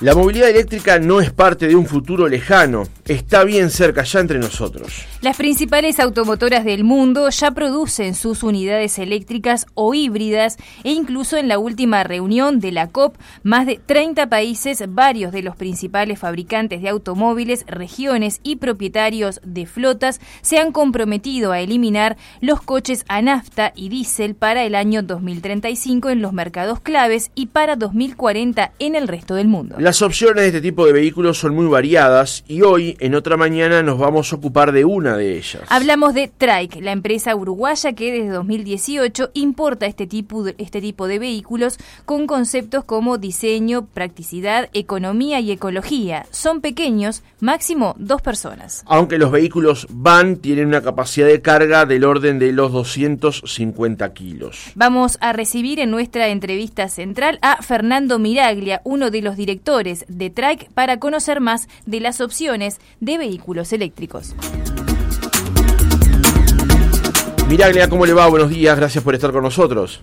La movilidad eléctrica no es parte de un futuro lejano, está bien cerca ya entre nosotros. Las principales automotoras del mundo ya producen sus unidades eléctricas o híbridas e incluso en la última reunión de la COP, más de 30 países, varios de los principales fabricantes de automóviles, regiones y propietarios de flotas se han comprometido a eliminar los coches a nafta y diésel para el año 2035 en los mercados claves y para 2040 en el resto del mundo. Las opciones de este tipo de vehículos son muy variadas y hoy, en otra mañana, nos vamos a ocupar de una de ellas. Hablamos de Trike, la empresa uruguaya que desde 2018 importa este tipo de, este tipo de vehículos con conceptos como diseño, practicidad, economía y ecología. Son pequeños, máximo dos personas. Aunque los vehículos van, tienen una capacidad de carga del orden de los 250 kilos. Vamos a recibir en nuestra entrevista central a Fernando Miraglia, uno de los directores de Trike para conocer más de las opciones de vehículos eléctricos. Miraglia, ¿cómo le va? Buenos días, gracias por estar con nosotros.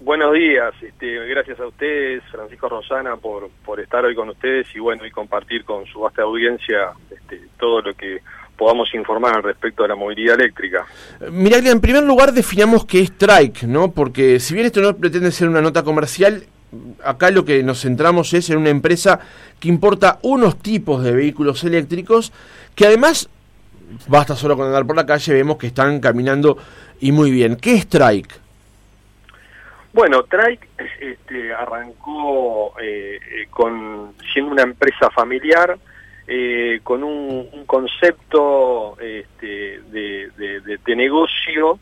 Buenos días, este, gracias a ustedes, Francisco Rosana, por, por estar hoy con ustedes y bueno, y compartir con su vasta audiencia este, todo lo que podamos informar al respecto de la movilidad eléctrica. Miraglia, en primer lugar definamos qué es Trike, ¿no? Porque si bien esto no pretende ser una nota comercial, acá lo que nos centramos es en una empresa que importa unos tipos de vehículos eléctricos que además, basta solo con andar por la calle, vemos que están caminando y muy bien. ¿Qué es Trike? Bueno, Trike este, arrancó eh, con siendo una empresa familiar, eh, con un, concepto este, de negocio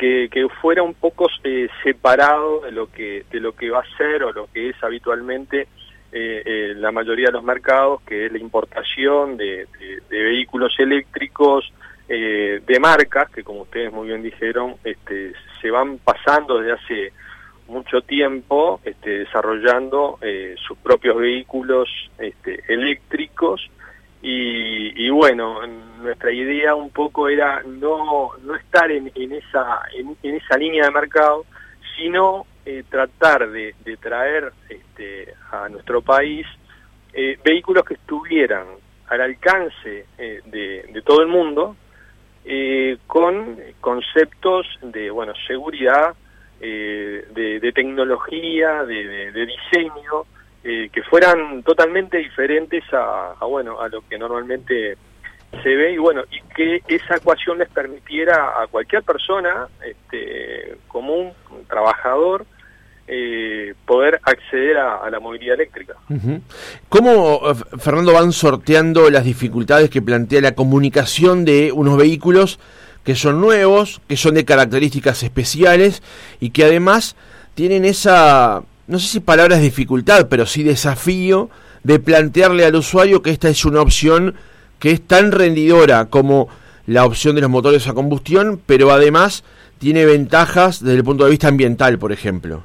que, fuera un poco eh, separado de lo que de lo que va a ser o lo que es habitualmente eh, eh, la mayoría de los mercados, que es la importación de, vehículos eléctricos de marcas que, como ustedes muy bien dijeron, este, se van pasando desde hace mucho tiempo este, desarrollando sus propios vehículos este, eléctricos y, bueno, nuestra idea un poco era no, no estar en, en esa, en, esa línea de mercado, sino eh, tratar de, traer este, a nuestro país eh, vehículos que estuvieran al alcance eh, de, todo el mundo, con conceptos de bueno seguridad, de, tecnología, de diseño, eh, que fueran totalmente diferentes a, bueno a lo que normalmente se ve y bueno y que esa ecuación les permitiera a cualquier persona este, común trabajador eh, poder acceder a, la movilidad eléctrica. ¿Cómo, eh, Fernando, van sorteando las dificultades que plantea la comunicación de unos vehículos que son nuevos, que son de características especiales y que además tienen esa no sé si palabras dificultad, pero sí desafío de plantearle al usuario que esta es una opción que es tan rendidora como la opción de los motores a combustión, pero además tiene ventajas desde el punto de vista ambiental, por ejemplo.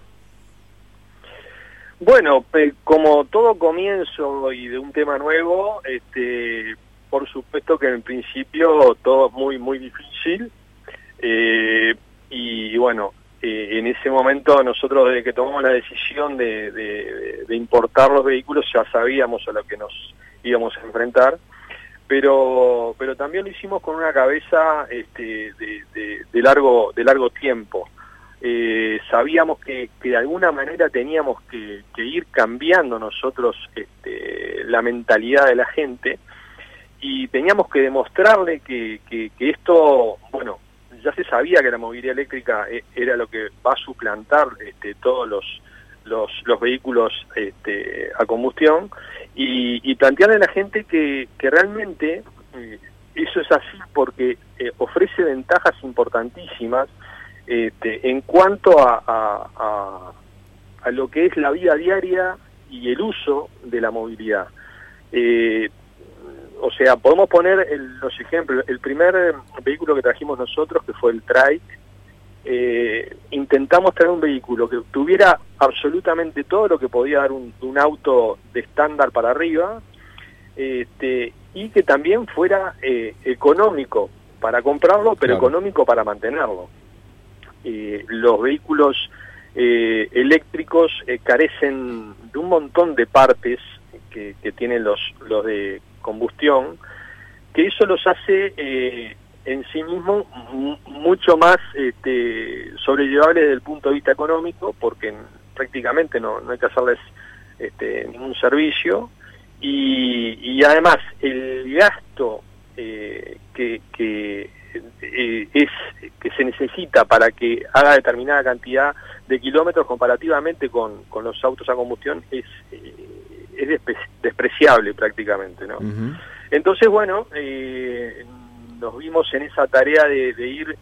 Bueno, como todo comienzo y de un tema nuevo, este, por supuesto que en principio todo es muy, muy difícil. Eh, y bueno, en ese momento nosotros desde que tomamos la decisión de, importar los vehículos ya sabíamos a lo que nos íbamos a enfrentar, pero, pero también lo hicimos con una cabeza este, de, largo, de largo tiempo. Eh, sabíamos que, de alguna manera teníamos que, ir cambiando nosotros este, la mentalidad de la gente y teníamos que demostrarle que esto, bueno, ya se sabía que la movilidad eléctrica eh, era lo que va a suplantar este, todos los, los, vehículos este, a combustión y, plantearle a la gente que, realmente eh, eso es así porque eh, ofrece ventajas importantísimas este, en cuanto a, a, lo que es la vida diaria y el uso de la movilidad o sea, podemos poner los ejemplos. El primer vehículo que trajimos nosotros, que fue el Trike, eh, intentamos traer un vehículo que tuviera absolutamente todo lo que podía dar un, auto de estándar para arriba este, y que también fuera eh, económico para comprarlo, pero económico para mantenerlo. Eh, los vehículos eléctricos carecen de un montón de partes que, tienen los, los de combustión, que eso los hace eh, en sí mismo mucho más este, sobrellevables desde el punto de vista económico, porque prácticamente no, no hay que hacerles este, ningún servicio, y, además el gasto eh, que, que eh, es que se necesita para que haga determinada cantidad de kilómetros comparativamente con, con los autos a combustión es, es despreciable prácticamente, ¿no? Entonces, bueno, eh, nos vimos en esa tarea de, ir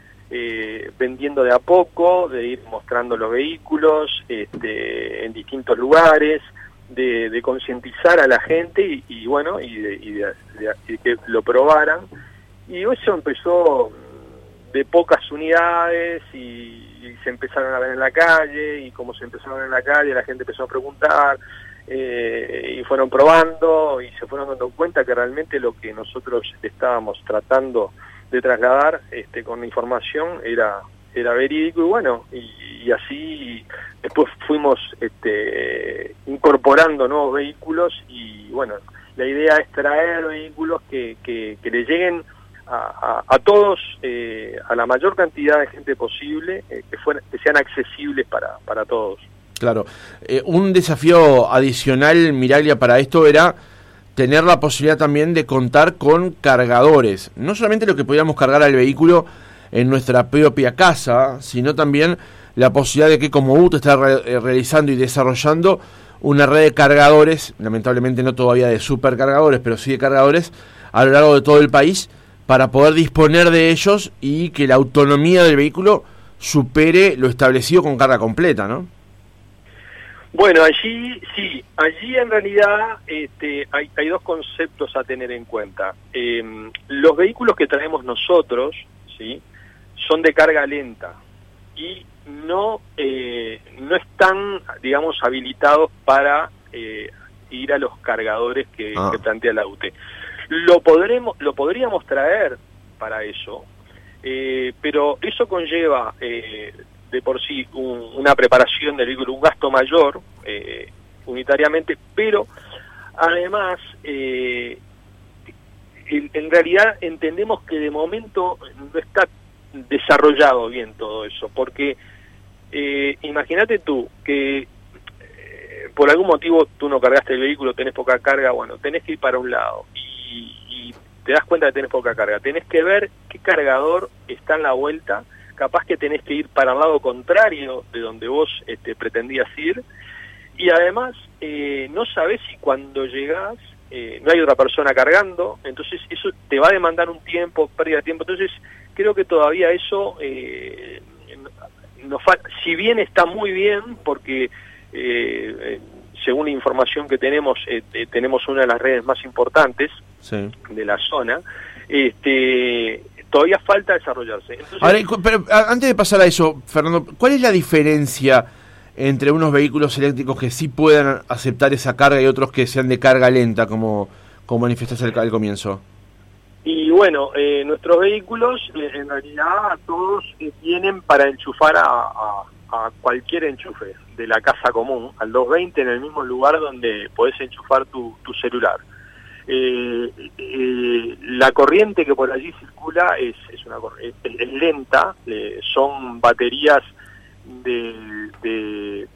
vendiendo de a poco, de ir mostrando los vehículos este, en distintos lugares, de, concientizar a la gente y, bueno, y, de, que lo probaran. Y eso empezó de pocas unidades y, se empezaron a ver en la calle y como se empezaron a ver en la calle la gente empezó a preguntar eh, y fueron probando y se fueron dando cuenta que realmente lo que nosotros estábamos tratando de trasladar este, con información era era verídico y bueno y, así después fuimos este, incorporando nuevos vehículos y bueno la idea es traer vehículos que, que, que le lleguen a, todos, eh, a la mayor cantidad de gente posible, eh, que, que sean accesibles para, para todos. Claro. Eh, un desafío adicional, Miraglia, para esto era tener la posibilidad también de contar con cargadores. No solamente lo que podíamos cargar al vehículo en nuestra propia casa, sino también la posibilidad de que como UTE está realizando y desarrollando una red de cargadores, lamentablemente no todavía de supercargadores, pero sí de cargadores, a lo largo de todo el país, para poder disponer de ellos y que la autonomía del vehículo supere lo establecido con carga completa, ¿no? Bueno, allí sí, allí en realidad este, hay, hay dos conceptos a tener en cuenta. Em, los vehículos que traemos nosotros, sí, son de carga lenta y no eh, no están, digamos, habilitados para eh, ir a los cargadores que, ah. que plantea la UTE. Lo, podremos, lo podríamos traer para eso, eh, pero eso conlleva eh, de por sí una preparación del vehículo, un gasto mayor eh, unitariamente, pero además en, realidad entendemos que de momento no está desarrollado bien todo eso, porque imagínate tú que por algún motivo tú no cargaste el vehículo, tenés poca carga, bueno, tenés que ir para un lado y, te das cuenta que tenés poca carga. Tenés que ver qué cargador está en la vuelta, capaz que tenés que ir para el lado contrario de donde vos este, pretendías ir, y además eh, no sabés si cuando llegás eh, no hay otra persona cargando, entonces eso te va a demandar un tiempo, pérdida de tiempo, entonces creo que todavía eso, eh, nos si bien está muy bien, porque eh, según la información que tenemos, tenemos una de las redes más importantes, de la zona, este, todavía falta desarrollarse. pero antes de pasar a eso, Fernando, ¿cuál es la diferencia entre unos vehículos eléctricos que sí puedan aceptar esa carga y otros que sean de carga lenta, como, como manifestaste al, comienzo? Y bueno, eh, nuestros vehículos eh, en realidad todos eh, vienen para enchufar a, cualquier enchufe de la casa común, al 220 en el mismo lugar donde podés enchufar tu, tu celular. Eh, eh, la corriente que por allí circula es, es, una, es, lenta, eh, son baterías de,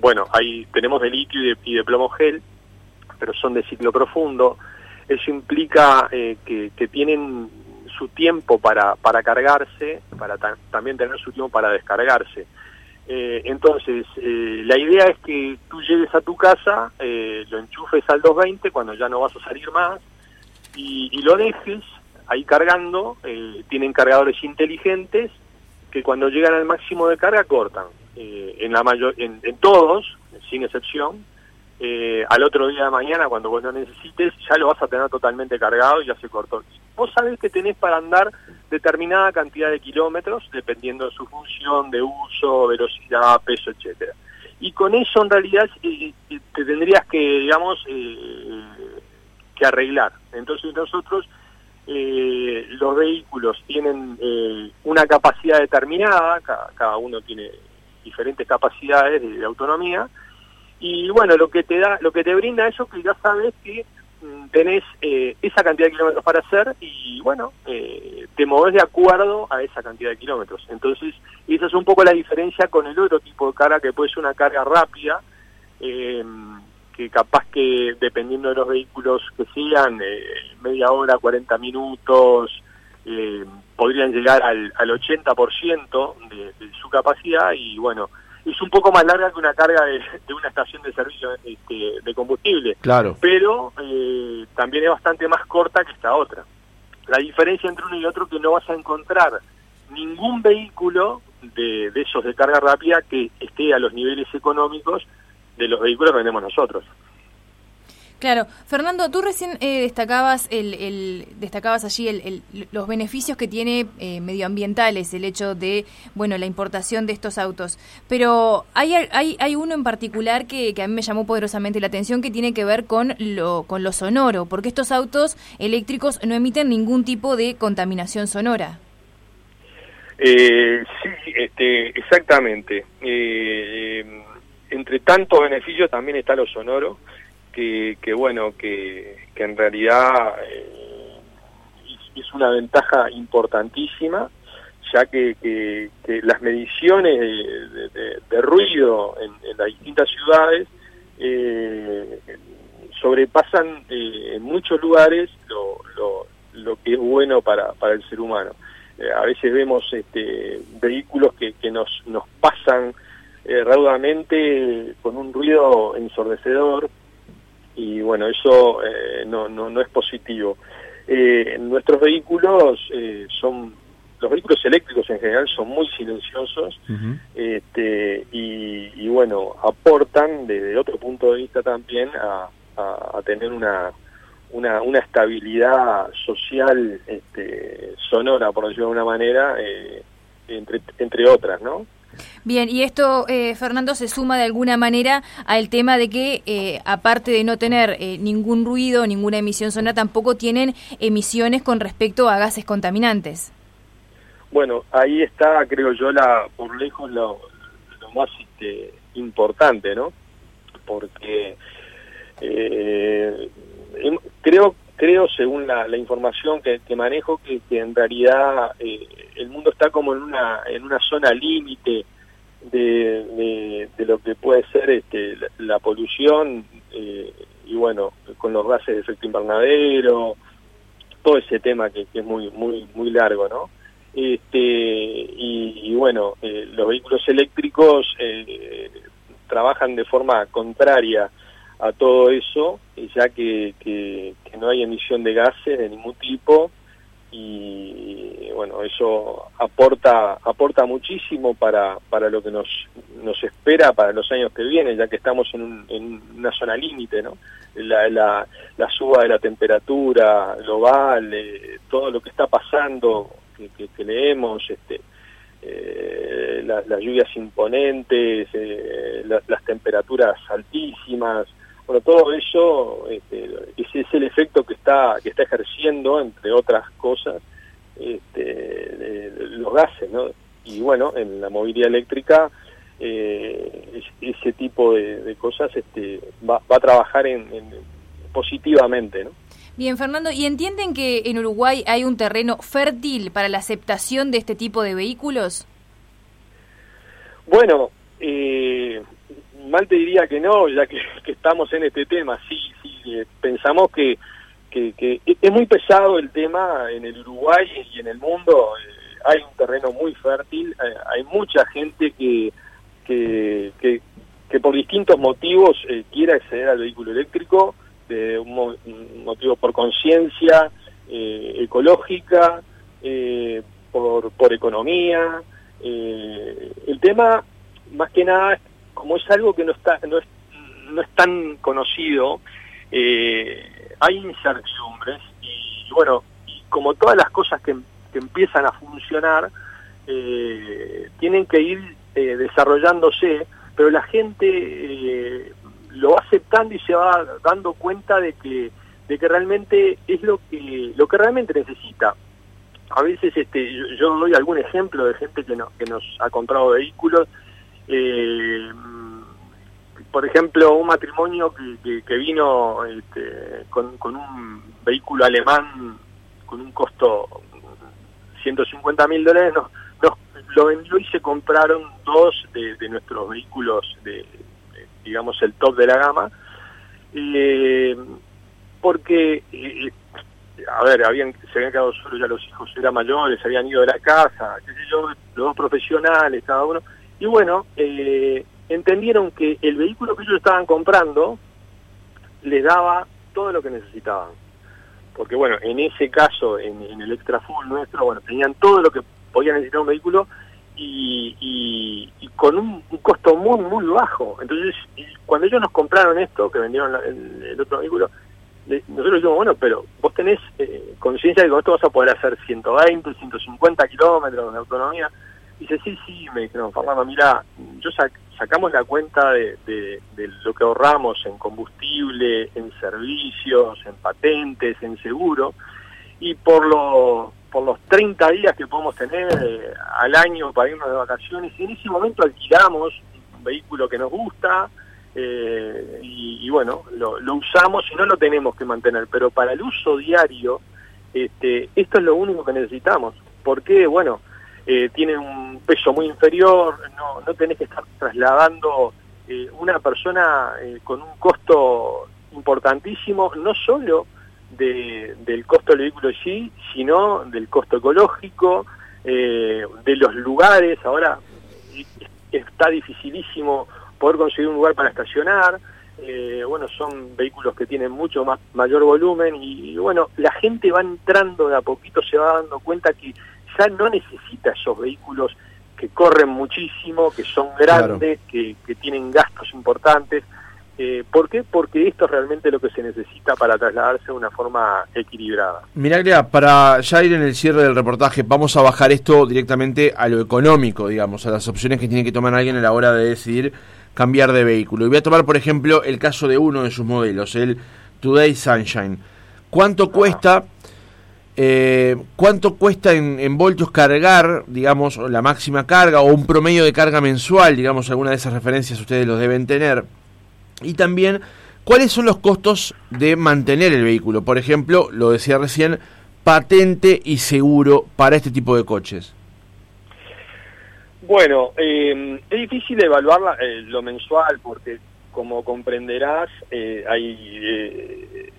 bueno, ahí tenemos de litio y de, plomo gel, pero son de ciclo profundo. Eso implica eh, que, que, tienen su tiempo para, para cargarse, para también tener su tiempo para descargarse. Eh, entonces, eh, la idea es que tú llegues a tu casa, eh, lo enchufes al 220 cuando ya no vas a salir más y, lo dejes ahí cargando. tienen cargadores inteligentes que cuando llegan al máximo de carga cortan. en, la mayor, en, todos, sin excepción, al otro día de mañana, cuando vos lo necesites, ya lo vas a tener totalmente cargado y ya se cortó. Vos sabés que tenés para andar determinada cantidad de kilómetros, dependiendo de su función, de uso, velocidad, peso, etcétera. Y con eso en realidad eh, eh, te tendrías que, digamos, eh, que arreglar. Entonces nosotros, los vehículos tienen una capacidad determinada, cada, uno tiene diferentes capacidades de, autonomía, Y bueno, lo que te da, lo que te brinda eso que ya sabes que tenés eh, esa cantidad de kilómetros para hacer y bueno, eh, te moves de acuerdo a esa cantidad de kilómetros. Entonces, esa es un poco la diferencia con el otro tipo de carga que puede ser una carga rápida, eh, que capaz que dependiendo de los vehículos que sean, media hora, 40 minutos, podrían llegar al, al 80% de, de su capacidad y bueno, es un poco más larga que una carga de, una estación de servicio este, de combustible. Claro. Pero eh, también es bastante más corta que esta otra. La diferencia entre uno y otro es que no vas a encontrar ningún vehículo de, de esos de carga rápida que esté a los niveles económicos de los vehículos que vendemos nosotros. Claro, Fernando, tú recién eh, destacabas el, destacabas allí el, los beneficios que tiene eh, medioambientales el hecho de bueno la importación de estos autos, pero hay hay, hay uno en particular que, que, a mí me llamó poderosamente la atención que tiene que ver con lo con lo sonoro, porque estos autos eléctricos no emiten ningún tipo de contaminación sonora. Eh, sí, este, exactamente. entre tantos beneficios también está lo sonoro que, bueno, que, en realidad eh, es, una ventaja importantísima, ya que, las mediciones de, ruido en, las distintas ciudades eh, sobrepasan eh, en muchos lugares lo, lo, que es bueno para, para el ser humano. a veces vemos este, vehículos que, que nos, nos pasan raudamente con un ruido ensordecedor, y bueno, eso eh, no, no, no es positivo. Eh, nuestros vehículos eh, son, los vehículos eléctricos en general son muy silenciosos este, y, bueno, aportan desde otro punto de vista también a, a, tener una, una, una estabilidad social este, sonora, por decirlo de alguna manera, entre, entre otras, ¿no? Bien, y esto, eh, Fernando, se suma de alguna manera al tema de que, eh, aparte de no tener eh, ningún ruido, ninguna emisión sonora, tampoco tienen emisiones con respecto a gases contaminantes. Bueno, ahí está, creo yo, la por lejos lo, más este, importante, ¿no? Porque em, creo creo, según la, información que, manejo, que, en realidad el mundo está como en una en una zona límite de, de, lo que puede ser este, la, polución eh, y bueno, con los gases de efecto invernadero, todo ese tema que, es muy muy muy largo, ¿no? Este, y, bueno, eh, los vehículos eléctricos eh, trabajan de forma contraria a todo eso, ya que no hay emisión de gases de ningún tipo, y bueno eso aporta aporta muchísimo para para lo que nos nos espera para los años que vienen ya que estamos en, una zona límite no la, suba de la temperatura global eh, todo lo que está pasando que, que, leemos este eh, las lluvias imponentes eh, las temperaturas altísimas bueno, todo eso este, ese es el efecto que está que está ejerciendo, entre otras cosas, este, los gases, ¿no? Y bueno, en la movilidad eléctrica eh, ese tipo de, cosas este, va, a trabajar en, positivamente, ¿no? Bien, Fernando, ¿y entienden que en Uruguay hay un terreno fértil para la aceptación de este tipo de vehículos? Bueno, eh, mal te diría que no, ya que, estamos en este tema. Sí, sí, eh, pensamos que, que, es muy pesado el tema en el Uruguay y en el mundo. Eh, hay un terreno muy fértil, eh, hay mucha gente que, que, que, por distintos motivos quiere acceder al vehículo eléctrico, de un, motivo por conciencia ecológica, por, por economía. el tema, más que nada, como es algo que no está no es, no es tan conocido, eh, hay incertidumbres y, bueno, como todas las cosas que, empiezan a funcionar, eh, tienen que ir eh, desarrollándose, pero la gente lo va aceptando y se va dando cuenta de que de que realmente es lo que lo que realmente necesita. A veces este yo, yo doy algún ejemplo de gente que, no, que nos ha comprado vehículos eh, por ejemplo, un matrimonio que, vino este, con, un vehículo alemán con un costo 150 mil dólares, lo vendió y se compraron dos de, nuestros vehículos, de, digamos, el top de la gama, eh, porque, eh, a ver, habían se habían quedado solos ya los hijos, eran mayores, habían ido de la casa, qué sé yo, los dos profesionales, cada uno, y bueno, eh, entendieron que el vehículo que ellos estaban comprando les daba todo lo que necesitaban. Porque bueno, en ese caso, en, el extra full nuestro, bueno, tenían todo lo que podía necesitar un vehículo y, con un, costo muy, muy bajo. Entonces, cuando ellos nos compraron esto, que vendieron el, otro vehículo, nosotros dijimos, bueno, pero vos tenés eh, conciencia de que con esto vas a poder hacer 120, 150 kilómetros de autonomía. Dice, sí, sí, me dijeron, Fernando, mira, yo sacamos la cuenta de, lo que ahorramos en combustible, en servicios, en patentes, en seguro, y por los por los 30 días que podemos tener eh, al año para irnos de vacaciones, y en ese momento alquilamos un vehículo que nos gusta, eh, y, bueno, lo, lo, usamos y no lo tenemos que mantener, pero para el uso diario, este, esto es lo único que necesitamos. porque Bueno, eh, tiene un peso muy inferior, no, no tenés que estar trasladando eh, una persona eh, con un costo importantísimo, no solo de, del costo del vehículo sí, sino del costo ecológico, eh, de los lugares, ahora está dificilísimo poder conseguir un lugar para estacionar, bueno, son vehículos que tienen mucho más mayor volumen y, bueno, la gente va entrando de a poquito, se va dando cuenta que ya no necesita esos vehículos que corren muchísimo, que son grandes, que, tienen gastos importantes. Eh, ¿Por qué? Porque esto es realmente lo que se necesita para trasladarse de una forma equilibrada. Miraglia, para ya ir en el cierre del reportaje, vamos a bajar esto directamente a lo económico, digamos, a las opciones que tiene que tomar alguien a la hora de decidir cambiar de vehículo. Y voy a tomar, por ejemplo, el caso de uno de sus modelos, el Today Sunshine. ¿Cuánto ah. cuesta? Eh, ¿Cuánto cuesta en, voltios cargar, digamos, la máxima carga o un promedio de carga mensual? Digamos, alguna de esas referencias ustedes los deben tener. Y también, ¿cuáles son los costos de mantener el vehículo? Por ejemplo, lo decía recién, patente y seguro para este tipo de coches. Bueno, eh, es difícil evaluar eh, lo mensual porque, como comprenderás, hay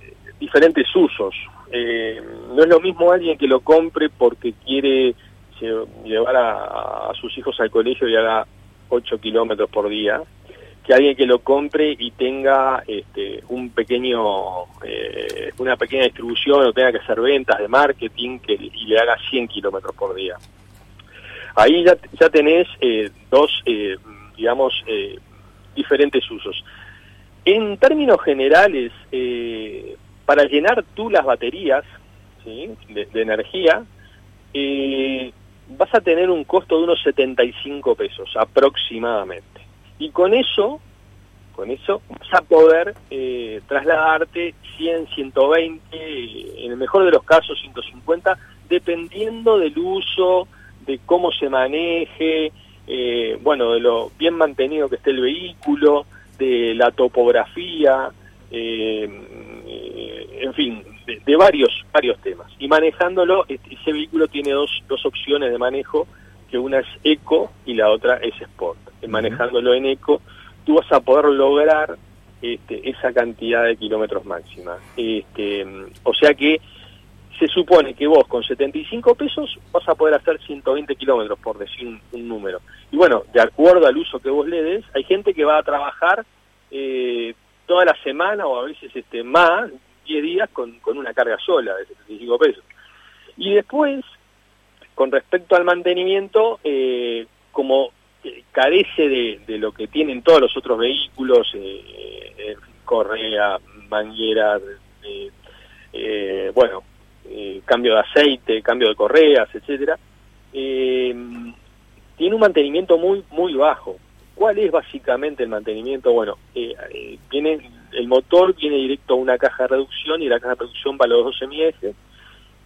diferentes usos. Eh, no es lo mismo alguien que lo compre porque quiere llevar a, sus hijos al colegio y haga 8 kilómetros por día, que alguien que lo compre y tenga este, un pequeño, eh, una pequeña distribución o tenga que hacer ventas de marketing que, y le haga 100 kilómetros por día. Ahí ya, ya tenés eh, dos, digamos, diferentes usos. En términos generales, para llenar tú las baterías de, energía, eh, vas a tener un costo de unos 75 pesos aproximadamente. Y con eso, con eso vas a poder eh, trasladarte 100, 120, en el mejor de los casos 150, dependiendo del uso, de cómo se maneje, eh, bueno, de lo bien mantenido que esté el vehículo, de la topografía, en fin, de, varios varios temas. Y manejándolo, este, ese vehículo tiene dos, dos opciones de manejo, que una es eco y la otra es sport. Manejándolo en eco, tú vas a poder lograr este, esa cantidad de kilómetros máxima. Este, o sea que se supone que vos con 75 pesos vas a poder hacer 120 kilómetros, por decir un, número. Y bueno, de acuerdo al uso que vos le des, hay gente que va a trabajar eh, toda la semana o a veces este más, 10 días con, con una carga sola de 75 pesos. Y después, con respecto al mantenimiento, eh, como carece de, de, lo que tienen todos los otros vehículos, eh, eh correa, manguera, eh, bueno, cambio de aceite, cambio de correas, etcétera, tiene un mantenimiento muy muy bajo. ¿Cuál es básicamente el mantenimiento? Bueno, eh, eh, el motor viene directo a una caja de reducción y la caja de reducción va a los 12 mies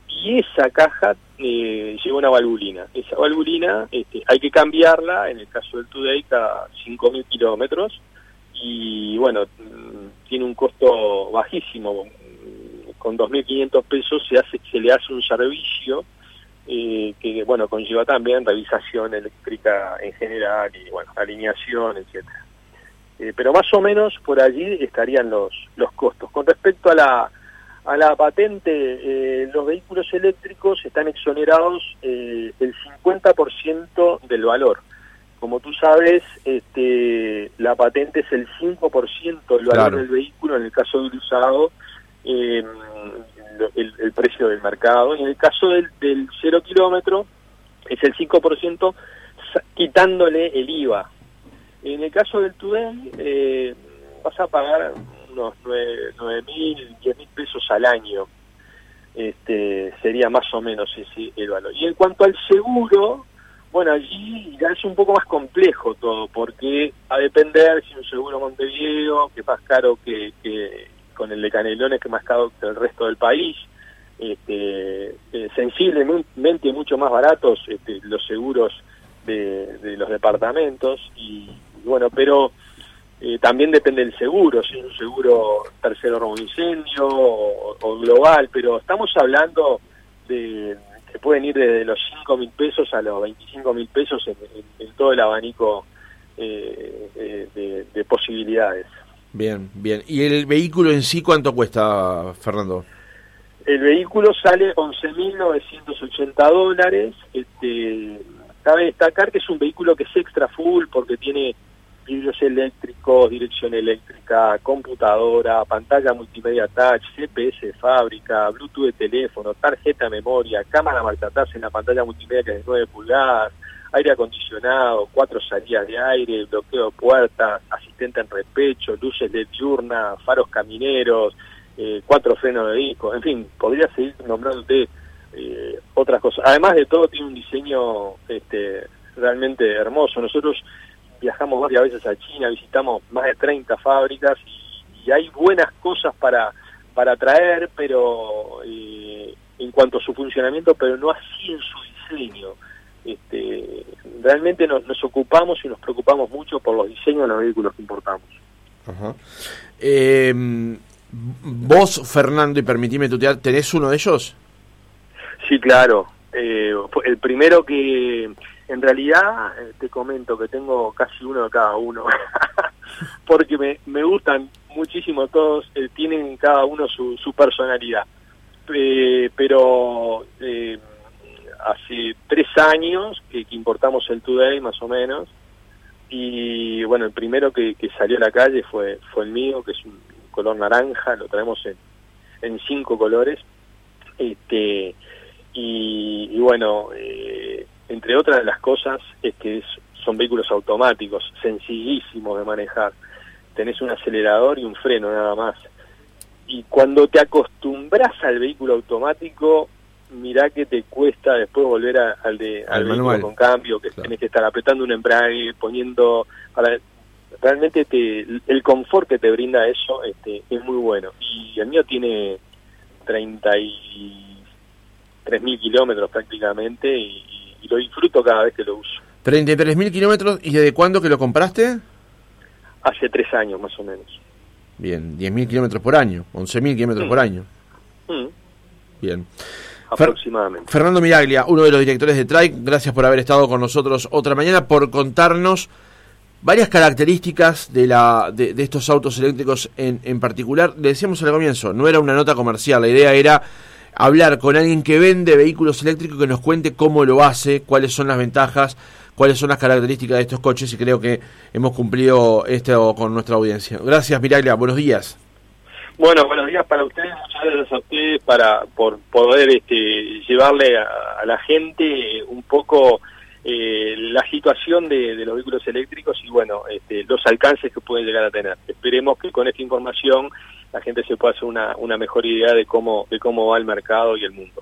y esa caja eh, lleva una valvulina. Esa valvulina este, hay que cambiarla, en el caso del Today, cada 5.000 kilómetros y bueno, tiene un costo bajísimo. Con 2.500 pesos se, hace, se le hace un servicio eh, que bueno conlleva también revisación eléctrica en general y bueno alineación, etcétera. Eh, pero más o menos por allí estarían los, los costos. Con respecto a la, a la patente, eh, los vehículos eléctricos están exonerados eh, el 50% del valor. Como tú sabes, este, la patente es el 5% del valor del vehículo, en el caso del usado, el, precio del mercado. Y en el caso del, del cero kilómetro, es el 5% quitándole el IVA. En el caso del Today, eh, vas a pagar unos 9 mil, 10 mil pesos al año. Este, sería más o menos ese el valor. Y en cuanto al seguro, bueno, allí ya es un poco más complejo todo, porque a depender si un seguro Montevideo, que es más caro que, con el de Canelones, que más caro que el resto del país, este, eh, sensiblemente mucho más baratos este, los seguros de, de los departamentos y, bueno, pero eh, también depende del seguro, si es un seguro tercero robo incendio o, global, pero estamos hablando de que pueden ir desde los 5 mil pesos a los 25 mil pesos en, todo el abanico eh, eh, de, posibilidades. Bien, bien. ¿Y el vehículo en sí cuánto cuesta, Fernando? El vehículo sale 11.980 dólares. Este, cabe destacar que es un vehículo que es extra full porque tiene vidrios eléctricos, dirección eléctrica, computadora, pantalla multimedia touch, CPS de fábrica, Bluetooth de teléfono, tarjeta memoria, cámara marcha atrás en la pantalla multimedia que es de 9 pulgadas, aire acondicionado, cuatro salidas de aire, bloqueo de puertas, asistente en repecho, luces de diurna, faros camineros, eh, cuatro frenos de disco, en fin, podría seguir nombrándote eh, otras cosas. Además de todo, tiene un diseño este, realmente hermoso. Nosotros viajamos varias veces a China, visitamos más de 30 fábricas y, hay buenas cosas para, para traer, pero eh, en cuanto a su funcionamiento, pero no así en su diseño. Este, realmente nos, nos ocupamos y nos preocupamos mucho por los diseños de los vehículos que importamos. Em, vos, Fernando, y permitime tutear, ¿tenés uno de ellos? Sí, claro. Eh, el primero que en realidad, eh, te comento que tengo casi uno de cada uno, porque me, me gustan muchísimo todos, eh, tienen cada uno su, su personalidad. Eh, pero hace tres años que, importamos el Today, más o menos, y bueno, el primero que, que, salió a la calle fue, fue el mío, que es un color naranja, lo traemos en, en cinco colores. Este, y, y bueno, eh, entre otras de las cosas, es que son vehículos automáticos, sencillísimos de manejar. Tenés un acelerador y un freno nada más. Y cuando te acostumbras al vehículo automático, mirá que te cuesta después volver al de al, vehículo con cambio, que tenés que estar apretando un embrague, poniendo para realmente te, el confort que te brinda eso este, es muy bueno. Y el mío tiene 33 mil kilómetros prácticamente y, y lo disfruto cada vez que lo uso. 33.000 kilómetros, ¿y desde cuándo que lo compraste? Hace tres años más o menos. Bien, 10.000 kilómetros por año, 11.000 kilómetros por año. Mm. Bien. Aproximadamente. Fernando Miraglia, uno de los directores de Trike, gracias por haber estado con nosotros otra mañana, por contarnos varias características de, la, de, de estos autos eléctricos en, en particular. Le decíamos al comienzo, no era una nota comercial, la idea era hablar con alguien que vende vehículos eléctricos que nos cuente cómo lo hace, cuáles son las ventajas, cuáles son las características de estos coches y creo que hemos cumplido esto con nuestra audiencia. Gracias Miraglia, buenos días. Bueno, buenos días para ustedes, muchas gracias a ustedes para por poder este, llevarle a, la gente un poco eh, la situación de, los vehículos eléctricos y bueno, este, los alcances que pueden llegar a tener. Esperemos que con esta información la gente se pueda hacer una, una mejor idea de cómo, de cómo va el mercado y el mundo.